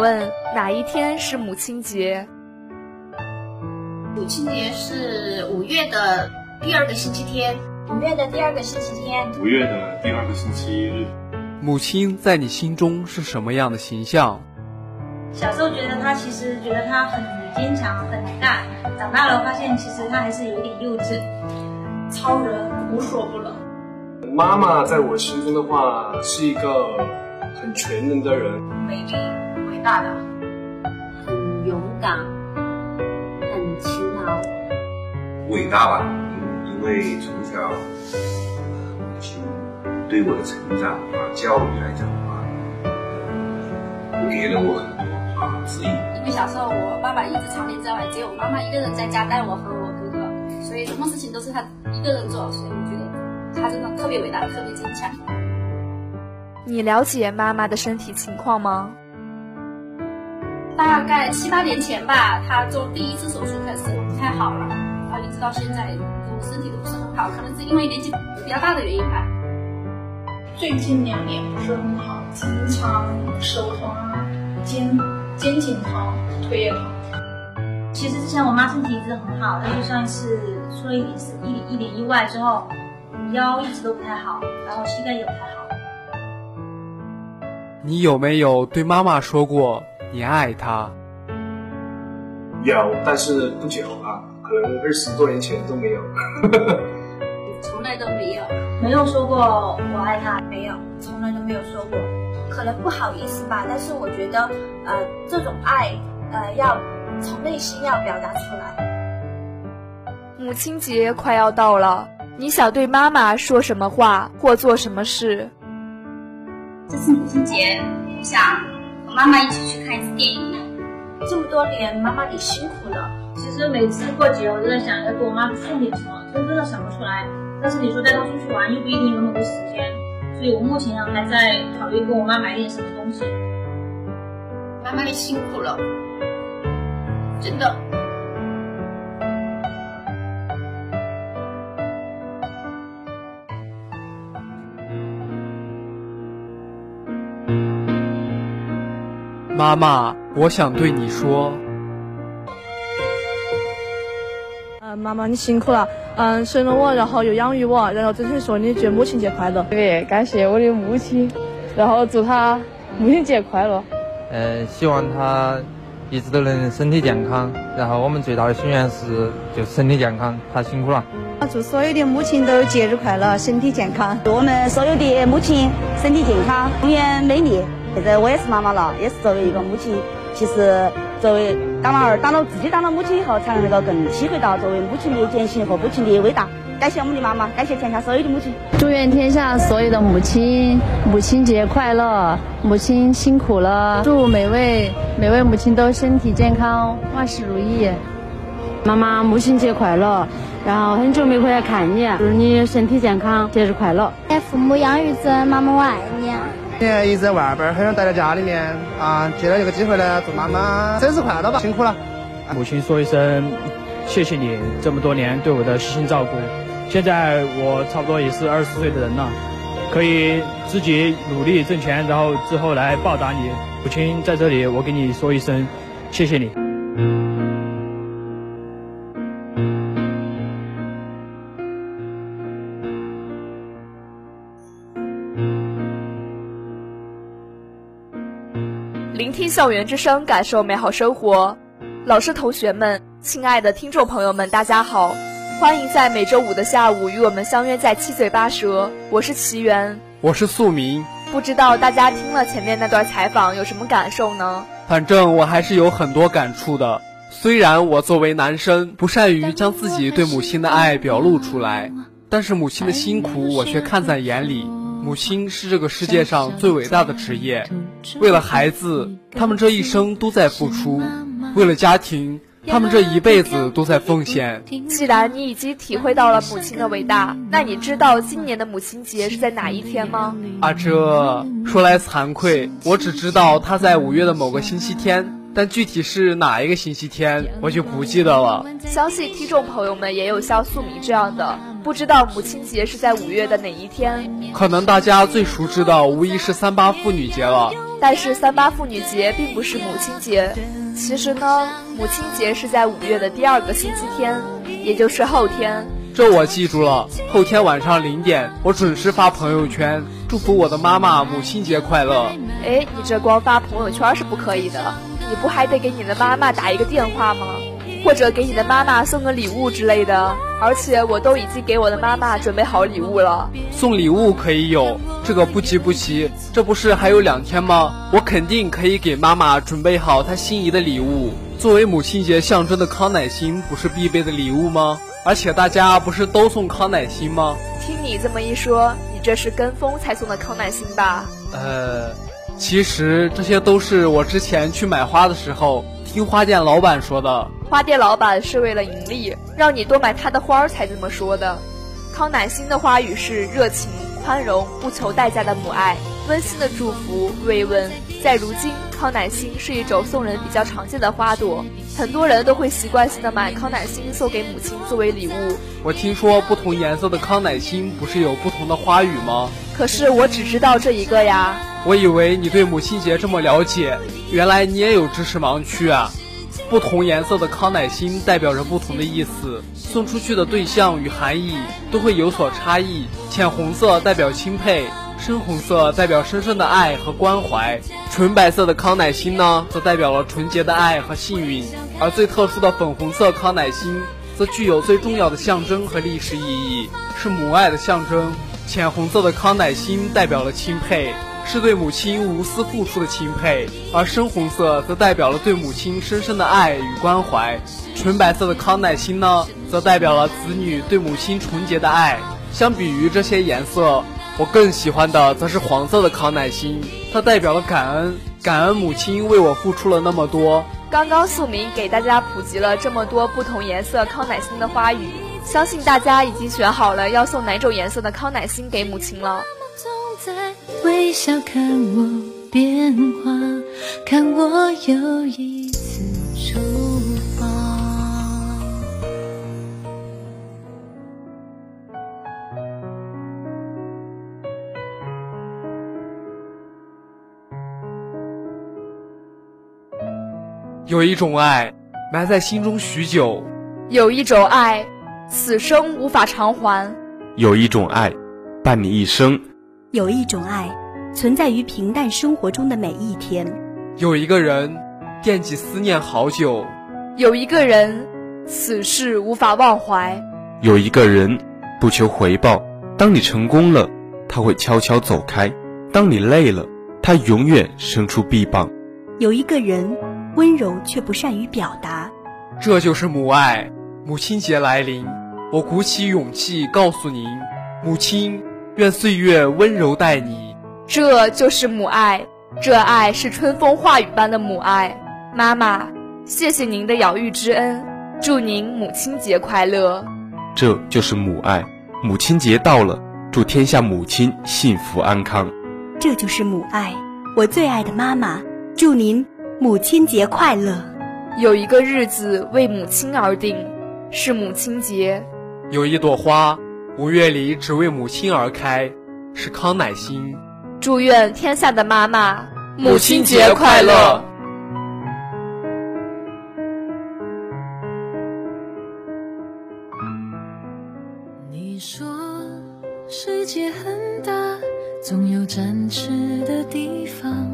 问哪一天是母亲节？母亲节是五月的第二个星期天。五月的第二个星期天。五月的第二个星期日。母亲在你心中是什么样的形象？小时候觉得她其实觉得她很坚强、很能干，长大了发现其实她还是有点幼稚。超人无所不能。妈妈在我心中的话是一个很全能的人，美丽、大的，很勇敢、很勤劳。伟大吧，因为从小母亲对我的成长啊、教育来讲的话，给了我很多啊指引。因为小时候我爸爸一直常年在外，只有妈妈一个人在家带我和我哥哥，所以什么事情都是他一个人做，所以我觉得。他真的特别伟大，特别坚强。你了解妈妈的身体情况吗？大概七八年前吧，她做第一次手术开始不太好了，然后一直到现在，就身体都不是很好，可能是因为年纪比较大的原因吧。最近两年不是很好，经常手疼啊，肩肩颈疼，腿也疼。其实之前我妈身体一直很好，但是上一次出了一点事，一一点意外之后。腰一直都不太好，然后膝盖也不太好。你有没有对妈妈说过你爱他？有，但是不久啊，可能二十多年前都没有。从来都没有，没有说过我爱他，没有，从来都没有说过。可能不好意思吧，但是我觉得，呃，这种爱，呃，要从内心要表达出来。母亲节快要到了。你想对妈妈说什么话或做什么事？这次母亲节，我想和妈妈一起去看一次电影。这么多年，妈妈你辛苦了。其实每次过节，我都在想要给我妈送点什么，真的想不出来。但是你说带她出去玩，又不一定有那么多时间，所以我目前还在考虑给我妈买点什么东西。妈妈你辛苦了，真的。妈妈，我想对你说。嗯，妈妈你辛苦了，嗯，生了我，然后又养育我，然后真心说你句母亲节快乐。对，感谢我的母亲，然后祝她母亲节快乐。呃，希望她一直都能身体健康，然后我们最大的心愿是就身体健康，她辛苦了。祝所有的母亲都节日快乐，身体健康。祝我们所有的母亲身体健康，永远美丽。现在我也是妈妈了，也是作为一个母亲。其实作为当了儿，当了自己当了母亲以后，才能够更体会到作为母亲的艰辛和母亲的伟大。感谢我们的妈妈，感谢天下所有的母亲。祝愿天下所有的母亲母亲节快乐，母亲辛苦了。祝每位每位母亲都身体健康，万事如意。妈妈母亲节快乐，然后很久没回来看你，祝你身体健康，节日快乐。父母养育之恩，妈妈我爱你。年一直在外边，很想待在家里面啊！借了这个机会呢，祝妈妈生日快乐吧，辛苦了。母亲说一声谢谢你这么多年对我的悉心照顾。现在我差不多也是二十岁的人了，可以自己努力挣钱，然后之后来报答你。母亲在这里，我给你说一声谢谢你。聆听校园之声，感受美好生活。老师、同学们，亲爱的听众朋友们，大家好，欢迎在每周五的下午与我们相约在七嘴八舌。我是奇缘，我是素明。不知道大家听了前面那段采访有什么感受呢？反正我还是有很多感触的。虽然我作为男生不善于将自己对母亲的爱表露出来，但是母亲的辛苦我却看在眼里。母亲是这个世界上最伟大的职业，为了孩子，他们这一生都在付出；为了家庭，他们这一辈子都在奉献。既然你已经体会到了母亲的伟大，那你知道今年的母亲节是在哪一天吗？啊，这说来惭愧，我只知道它在五月的某个星期天。但具体是哪一个星期天，我就不记得了。相信听众朋友们也有像素米这样的，不知道母亲节是在五月的哪一天。可能大家最熟知的无疑是三八妇女节了。但是三八妇女节并不是母亲节。其实呢，母亲节是在五月的第二个星期天，也就是后天。这我记住了。后天晚上零点，我准时发朋友圈，祝福我的妈妈母亲节快乐。哎，你这光发朋友圈是不可以的，你不还得给你的妈妈打一个电话吗？或者给你的妈妈送个礼物之类的。而且我都已经给我的妈妈准备好礼物了。送礼物可以有，这个不急不急，这不是还有两天吗？我肯定可以给妈妈准备好她心仪的礼物。作为母亲节象征的康乃馨，不是必备的礼物吗？而且大家不是都送康乃馨吗？听你这么一说，你这是跟风才送的康乃馨吧？呃，其实这些都是我之前去买花的时候听花店老板说的。花店老板是为了盈利，让你多买他的花儿才这么说的。康乃馨的花语是热情、宽容、不求代价的母爱。温馨的祝福慰问，在如今，康乃馨是一种送人比较常见的花朵，很多人都会习惯性的买康乃馨送给母亲作为礼物。我听说不同颜色的康乃馨不是有不同的花语吗？可是我只知道这一个呀。我以为你对母亲节这么了解，原来你也有知识盲区啊！不同颜色的康乃馨代表着不同的意思，送出去的对象与含义都会有所差异。浅红色代表钦佩。深红色代表深深的爱和关怀，纯白色的康乃馨呢，则代表了纯洁的爱和幸运，而最特殊的粉红色康乃馨，则具有最重要的象征和历史意义，是母爱的象征。浅红色的康乃馨代表了钦佩，是对母亲无私付出的钦佩，而深红色则代表了对母亲深深的爱与关怀。纯白色的康乃馨呢，则代表了子女对母亲纯洁的爱。相比于这些颜色。我更喜欢的则是黄色的康乃馨，它代表了感恩，感恩母亲为我付出了那么多。刚刚素明给大家普及了这么多不同颜色康乃馨的花语，相信大家已经选好了要送哪种颜色的康乃馨给母亲了。微笑看我变化，看我又一次出发。有一种爱，埋在心中许久；有一种爱，此生无法偿还；有一种爱，伴你一生；有一种爱，存在于平淡生活中的每一天；有一个人，惦记思念好久；有一个人，此事无法忘怀；有一个人，不求回报。当你成功了，他会悄悄走开；当你累了，他永远伸出臂膀。有一个人。温柔却不善于表达，这就是母爱。母亲节来临，我鼓起勇气告诉您，母亲，愿岁月温柔待你。这就是母爱，这爱是春风化雨般的母爱。妈妈，谢谢您的养育之恩，祝您母亲节快乐。这就是母爱，母亲节到了，祝天下母亲幸福安康。这就是母爱，我最爱的妈妈，祝您。母亲节快乐！有一个日子为母亲而定，是母亲节。有一朵花，五月里只为母亲而开，是康乃馨。祝愿天下的妈妈母亲节快乐！你说世界很大，总有展翅的地方。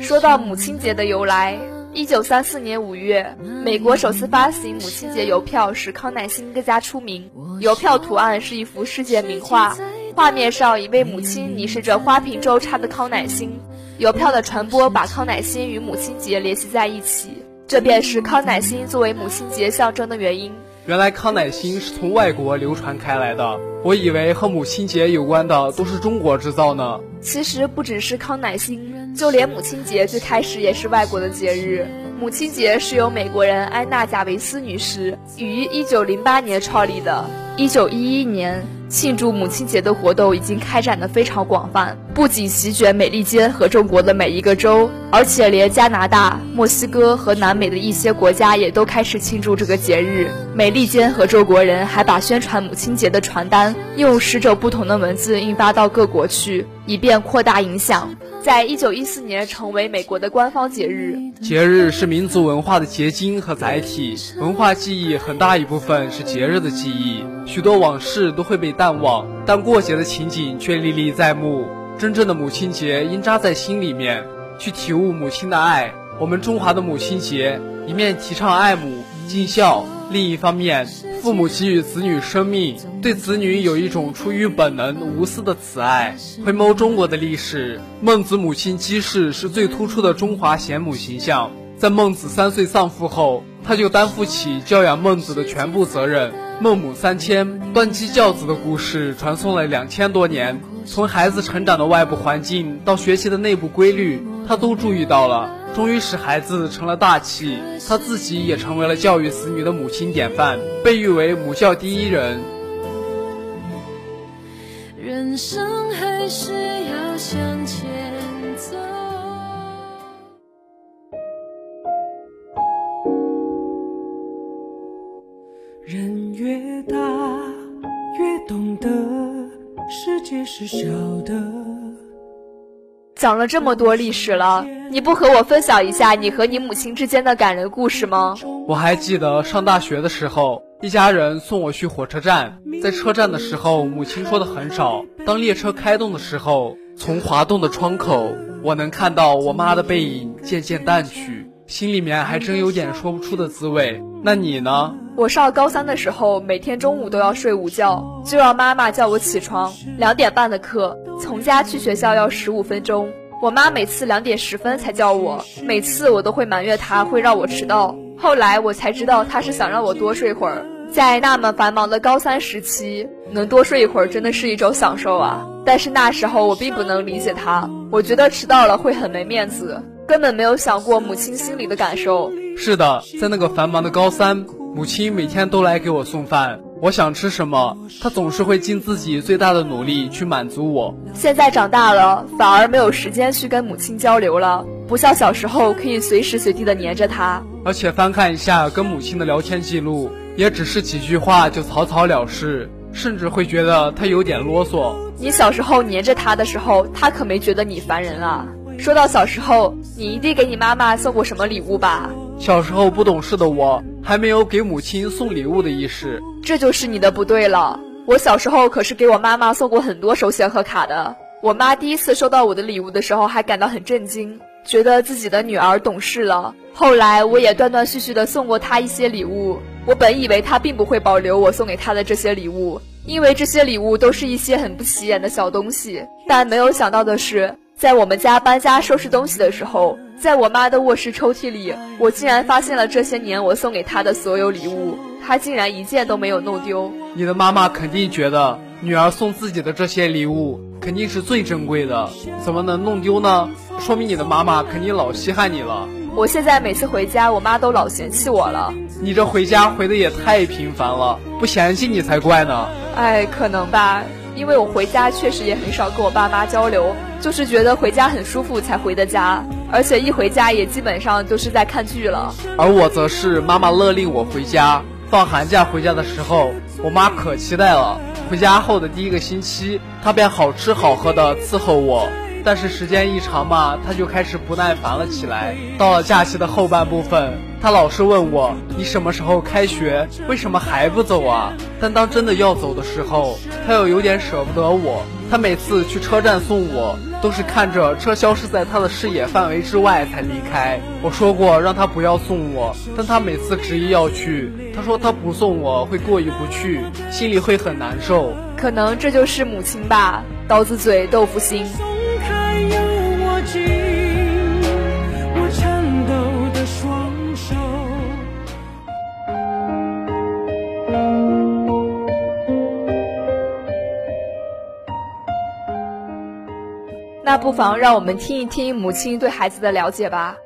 说到母亲节的由来，一九三四年五月，美国首次发行母亲节邮票，使康乃馨更加出名。邮票图案是一幅世界名画，画面上一位母亲凝视着花瓶中插的康乃馨。邮票的传播把康乃馨与母亲节联系在一起，这便是康乃馨作为母亲节象征的原因。原来康乃馨是从外国流传开来的，我以为和母亲节有关的都是中国制造呢。其实不只是康乃馨，就连母亲节最开始也是外国的节日。母亲节是由美国人安娜贾维斯女士于1908年创立的。1911年，庆祝母亲节的活动已经开展的非常广泛，不仅席卷美利坚和中国的每一个州，而且连加拿大、墨西哥和南美的一些国家也都开始庆祝这个节日。美利坚和周国人还把宣传母亲节的传单用十种不同的文字印发到各国去，以便扩大影响。在一九一四年，成为美国的官方节日。节日是民族文化的结晶和载体，文化记忆很大一部分是节日的记忆，许多往事都会被淡忘，但过节的情景却历历在目。真正的母亲节应扎在心里面，去体悟母亲的爱。我们中华的母亲节，一面提倡爱母尽孝，另一方面，父母给予子女生命，对子女有一种出于本能无私的慈爱。回眸中国的历史，孟子母亲姬氏是最突出的中华贤母形象。在孟子三岁丧父后，他就担负起教养孟子的全部责任。孟母三迁，断机教子的故事传颂了两千多年，从孩子成长的外部环境到学习的内部规律，他都注意到了。终于使孩子成了大器，他自己也成为了教育子女的母亲典范，被誉为母校第一人。人生还是要向前走。讲了这么多历史了，你不和我分享一下你和你母亲之间的感人故事吗？我还记得上大学的时候，一家人送我去火车站，在车站的时候，母亲说的很少。当列车开动的时候，从滑动的窗口，我能看到我妈的背影渐渐淡去，心里面还真有点说不出的滋味。那你呢？我上高三的时候，每天中午都要睡午觉，就让妈妈叫我起床。两点半的课，从家去学校要十五分钟。我妈每次两点十分才叫我，每次我都会埋怨她会让我迟到。后来我才知道，她是想让我多睡会儿。在那么繁忙的高三时期，能多睡一会儿真的是一种享受啊！但是那时候我并不能理解她，我觉得迟到了会很没面子，根本没有想过母亲心里的感受。是的，在那个繁忙的高三。母亲每天都来给我送饭，我想吃什么，她总是会尽自己最大的努力去满足我。现在长大了，反而没有时间去跟母亲交流了，不像小时候可以随时随地的黏着她。而且翻看一下跟母亲的聊天记录，也只是几句话就草草了事，甚至会觉得她有点啰嗦。你小时候黏着她的时候，她可没觉得你烦人啊。说到小时候，你一定给你妈妈送过什么礼物吧？小时候不懂事的我，还没有给母亲送礼物的意识，这就是你的不对了。我小时候可是给我妈妈送过很多手写贺卡的。我妈第一次收到我的礼物的时候，还感到很震惊，觉得自己的女儿懂事了。后来我也断断续续的送过她一些礼物。我本以为她并不会保留我送给她的这些礼物，因为这些礼物都是一些很不起眼的小东西。但没有想到的是。在我们家搬家收拾东西的时候，在我妈的卧室抽屉里，我竟然发现了这些年我送给她的所有礼物，她竟然一件都没有弄丢。你的妈妈肯定觉得女儿送自己的这些礼物肯定是最珍贵的，怎么能弄丢呢？说明你的妈妈肯定老稀罕你了。我现在每次回家，我妈都老嫌弃我了。你这回家回的也太频繁了，不嫌弃你才怪呢。哎，可能吧。因为我回家确实也很少跟我爸妈交流，就是觉得回家很舒服才回的家，而且一回家也基本上都是在看剧了。而我则是妈妈勒令我回家，放寒假回家的时候，我妈可期待了。回家后的第一个星期，她便好吃好喝的伺候我。但是时间一长嘛，她就开始不耐烦了起来。到了假期的后半部分，他老是问我：“你什么时候开学？为什么还不走啊？”但当真的要走的时候，他又有点舍不得我。他每次去车站送我，都是看着车消失在他的视野范围之外才离开。我说过让他不要送我，但他每次执意要去。他说他不送我会过意不去，心里会很难受。可能这就是母亲吧，刀子嘴豆腐心。那不妨让我们听一听母亲对孩子的了解吧。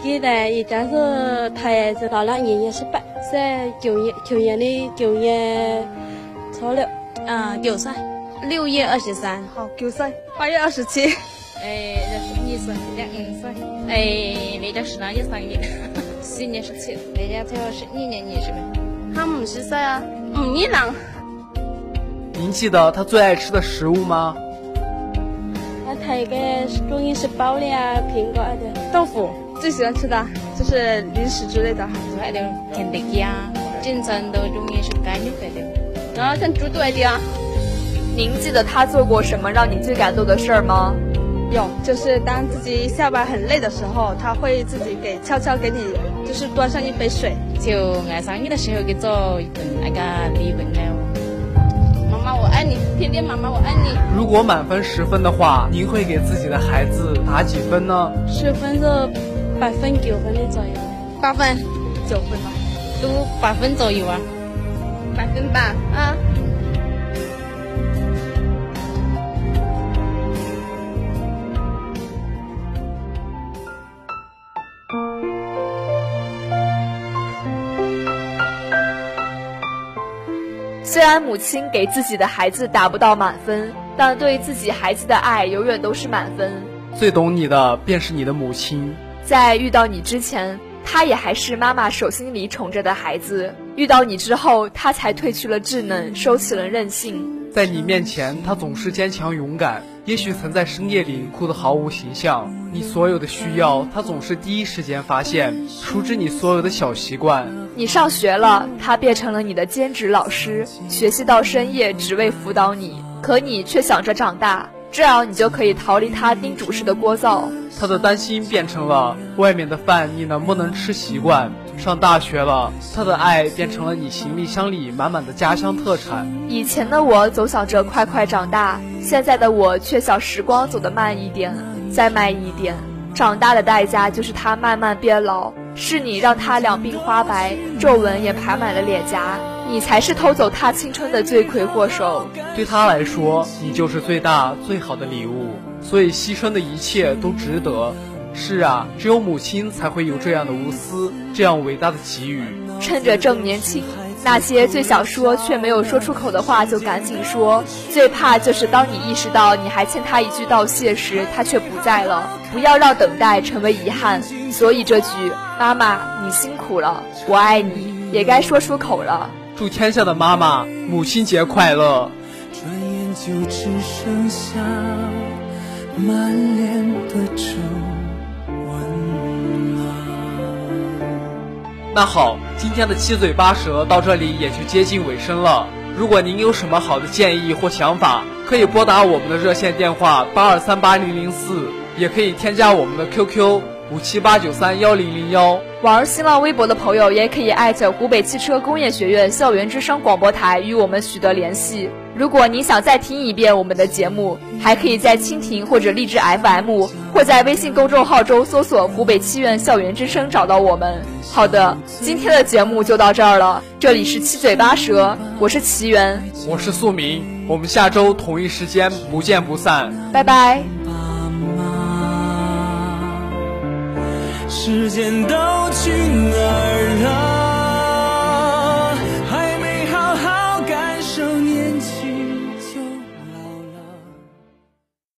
现在一家是他儿子到了年年是八岁，九月九月的九月初六，嗯，九岁。六月二十三号，九岁。八月二十七，哎，二十岁，两岁。哎，那个是哪里生日？十一年十七，那家才十二年二十呗。他五十岁啊，五一样。您记得他最爱吃的食物吗？那他一个中意吃包的啊，苹果的豆腐，最喜欢吃的就是零食之类的，最爱的肯德基啊，经常都中意吃干牛排的，然后像猪肚的啊。您记得他做过什么让你最感动的事儿吗？有，就是当自己下班很累的时候，他会自己给悄悄给你，就是端上一杯水。就爱上你的时候给做一份那个米粉呢。天天妈妈我爱你。如果满分十分的话，您会给自己的孩子打几分呢？十分是百分九分的左右。八分，九分吧，都八分左右啊。百分吧，啊。然母亲给自己的孩子打不到满分，但对自己孩子的爱永远都是满分。最懂你的便是你的母亲。在遇到你之前，她也还是妈妈手心里宠着的孩子；遇到你之后，她才褪去了稚嫩，收起了任性。在你面前，她总是坚强勇敢。也许曾在深夜里哭得毫无形象，你所有的需要，他总是第一时间发现，熟知你所有的小习惯。你上学了，他变成了你的兼职老师，学习到深夜，只为辅导你。可你却想着长大，这样你就可以逃离他叮嘱式的聒噪。他的担心变成了外面的饭你能不能吃习惯。上大学了，他的爱变成了你行李箱里满满的家乡特产。以前的我总想着快快长大，现在的我却想时光走得慢一点，再慢一点。长大的代价就是他慢慢变老，是你让他两鬓花白，皱纹也爬满了脸颊。你才是偷走他青春的罪魁祸首。对他来说，你就是最大最好的礼物，所以牺牲的一切都值得。是啊，只有母亲才会有这样的无私，这样伟大的给予。趁着正年轻，那些最想说却没有说出口的话就赶紧说。最怕就是当你意识到你还欠他一句道谢时，他却不在了。不要让等待成为遗憾。所以这句“妈妈，你辛苦了，我爱你”也该说出口了。祝天下的妈妈母亲节快乐！转眼就只剩下满脸的皱。那好，今天的七嘴八舌到这里也就接近尾声了。如果您有什么好的建议或想法，可以拨打我们的热线电话八二三八零零四，也可以添加我们的 QQ 五七八九三幺零零幺。玩新浪微博的朋友也可以艾特湖北汽车工业学院校园之声广播台与我们取得联系。如果你想再听一遍我们的节目，还可以在蜻蜓或者荔枝 FM，或在微信公众号中搜索“湖北七院校园之声”找到我们。好的，今天的节目就到这儿了。这里是七嘴八舌，我是奇缘，我是素明，我们下周同一时间不见不散，拜拜。时间都去哪儿了